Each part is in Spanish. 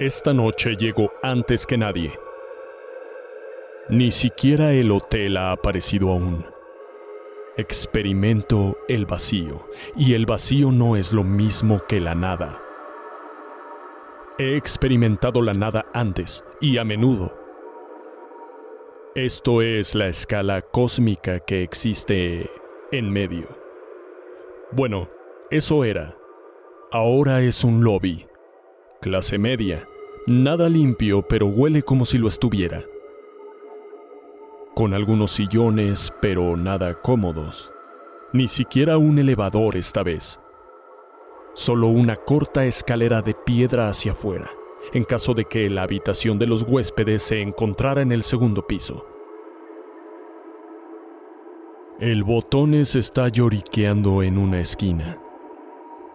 Esta noche llegó antes que nadie. Ni siquiera el hotel ha aparecido aún. Experimento el vacío, y el vacío no es lo mismo que la nada. He experimentado la nada antes y a menudo. Esto es la escala cósmica que existe en medio. Bueno, eso era. Ahora es un lobby. Clase media. Nada limpio, pero huele como si lo estuviera. Con algunos sillones, pero nada cómodos. Ni siquiera un elevador esta vez. Solo una corta escalera de piedra hacia afuera, en caso de que la habitación de los huéspedes se encontrara en el segundo piso. El botones está lloriqueando en una esquina.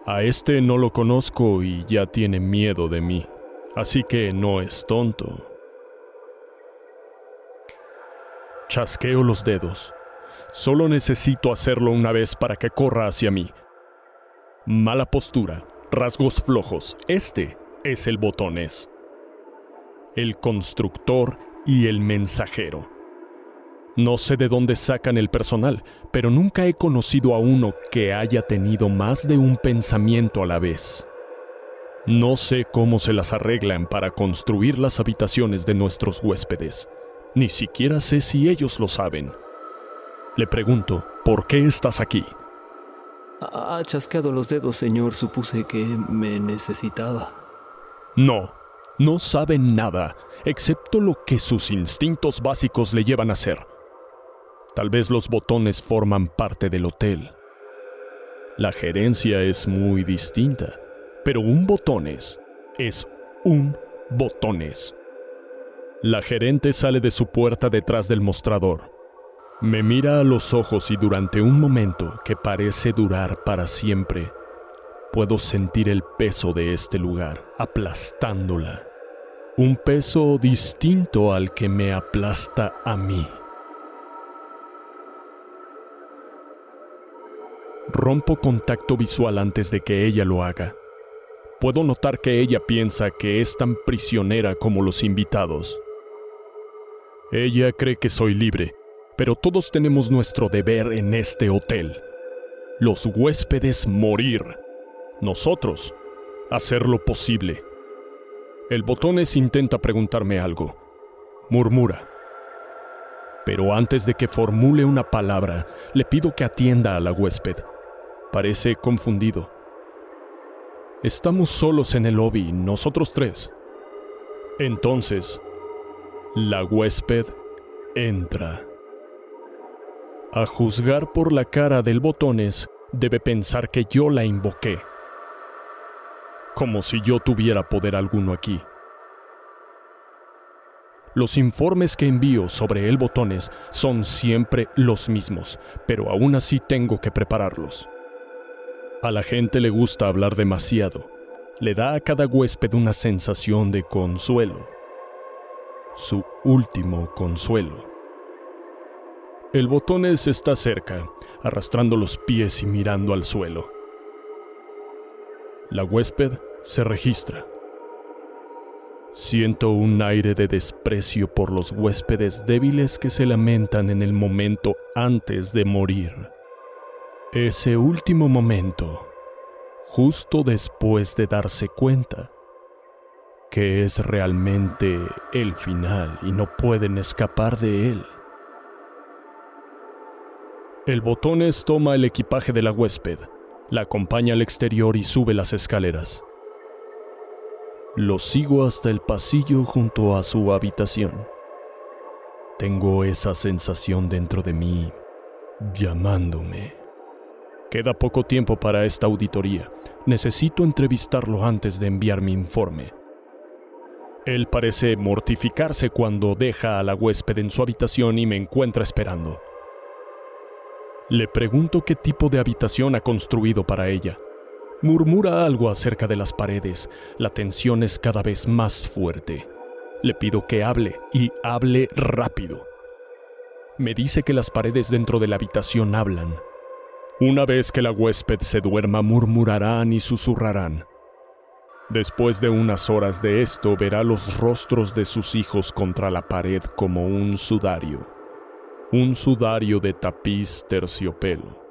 A este no lo conozco y ya tiene miedo de mí, así que no es tonto. Chasqueo los dedos. Solo necesito hacerlo una vez para que corra hacia mí. Mala postura, rasgos flojos. Este es el botones. El constructor y el mensajero. No sé de dónde sacan el personal, pero nunca he conocido a uno que haya tenido más de un pensamiento a la vez. No sé cómo se las arreglan para construir las habitaciones de nuestros huéspedes. Ni siquiera sé si ellos lo saben. Le pregunto, ¿por qué estás aquí? Ha chasqueado los dedos, señor. Supuse que me necesitaba. No, no saben nada, excepto lo que sus instintos básicos le llevan a hacer. Tal vez los botones forman parte del hotel. La gerencia es muy distinta, pero un botones es un botones. La gerente sale de su puerta detrás del mostrador. Me mira a los ojos y durante un momento que parece durar para siempre, puedo sentir el peso de este lugar aplastándola. Un peso distinto al que me aplasta a mí. Rompo contacto visual antes de que ella lo haga. Puedo notar que ella piensa que es tan prisionera como los invitados. Ella cree que soy libre, pero todos tenemos nuestro deber en este hotel. Los huéspedes morir. Nosotros hacer lo posible. El botones intenta preguntarme algo. Murmura. Pero antes de que formule una palabra, le pido que atienda a la huésped. Parece confundido. Estamos solos en el lobby, nosotros tres. Entonces, la huésped entra. A juzgar por la cara del botones, debe pensar que yo la invoqué. Como si yo tuviera poder alguno aquí. Los informes que envío sobre el botones son siempre los mismos, pero aún así tengo que prepararlos. A la gente le gusta hablar demasiado. Le da a cada huésped una sensación de consuelo. Su último consuelo. El botones está cerca, arrastrando los pies y mirando al suelo. La huésped se registra. Siento un aire de desprecio por los huéspedes débiles que se lamentan en el momento antes de morir. Ese último momento, justo después de darse cuenta que es realmente el final y no pueden escapar de él. El botones toma el equipaje de la huésped, la acompaña al exterior y sube las escaleras. Lo sigo hasta el pasillo junto a su habitación. Tengo esa sensación dentro de mí llamándome. Queda poco tiempo para esta auditoría. Necesito entrevistarlo antes de enviar mi informe. Él parece mortificarse cuando deja a la huésped en su habitación y me encuentra esperando. Le pregunto qué tipo de habitación ha construido para ella. Murmura algo acerca de las paredes. La tensión es cada vez más fuerte. Le pido que hable y hable rápido. Me dice que las paredes dentro de la habitación hablan. Una vez que la huésped se duerma, murmurarán y susurrarán. Después de unas horas de esto, verá los rostros de sus hijos contra la pared como un sudario. Un sudario de tapiz terciopelo.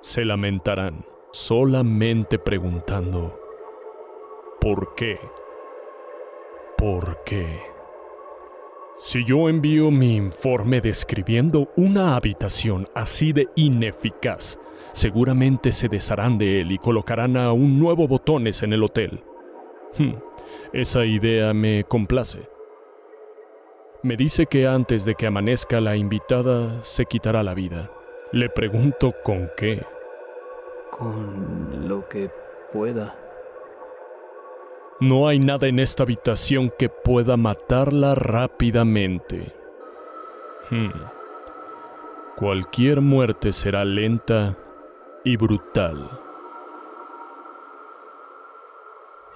Se lamentarán, solamente preguntando, ¿por qué? ¿Por qué? Si yo envío mi informe describiendo una habitación así de ineficaz, seguramente se desharán de él y colocarán a un nuevo botones en el hotel. Hmm, esa idea me complace. Me dice que antes de que amanezca la invitada se quitará la vida. Le pregunto con qué. Con lo que pueda. No hay nada en esta habitación que pueda matarla rápidamente. Hmm. Cualquier muerte será lenta y brutal.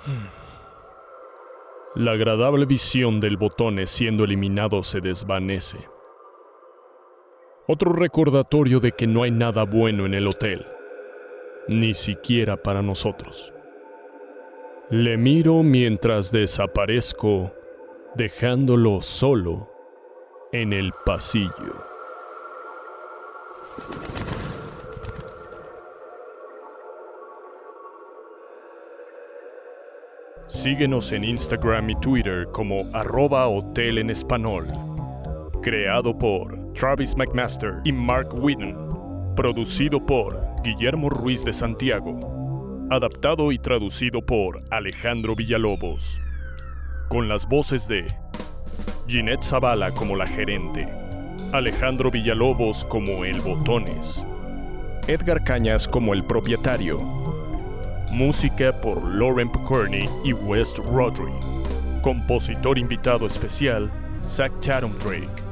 Hmm. La agradable visión del botón siendo eliminado se desvanece. Otro recordatorio de que no hay nada bueno en el hotel, ni siquiera para nosotros. Le miro mientras desaparezco, dejándolo solo en el pasillo. Síguenos en Instagram y Twitter como arroba hotel en español. Creado por Travis McMaster y Mark Whitten. Producido por Guillermo Ruiz de Santiago. Adaptado y traducido por Alejandro Villalobos. Con las voces de Ginette Zavala como la gerente. Alejandro Villalobos como el Botones. Edgar Cañas como el propietario Música por Lauren Picorni y West Rodri. Compositor invitado especial, Zach Chatham Drake.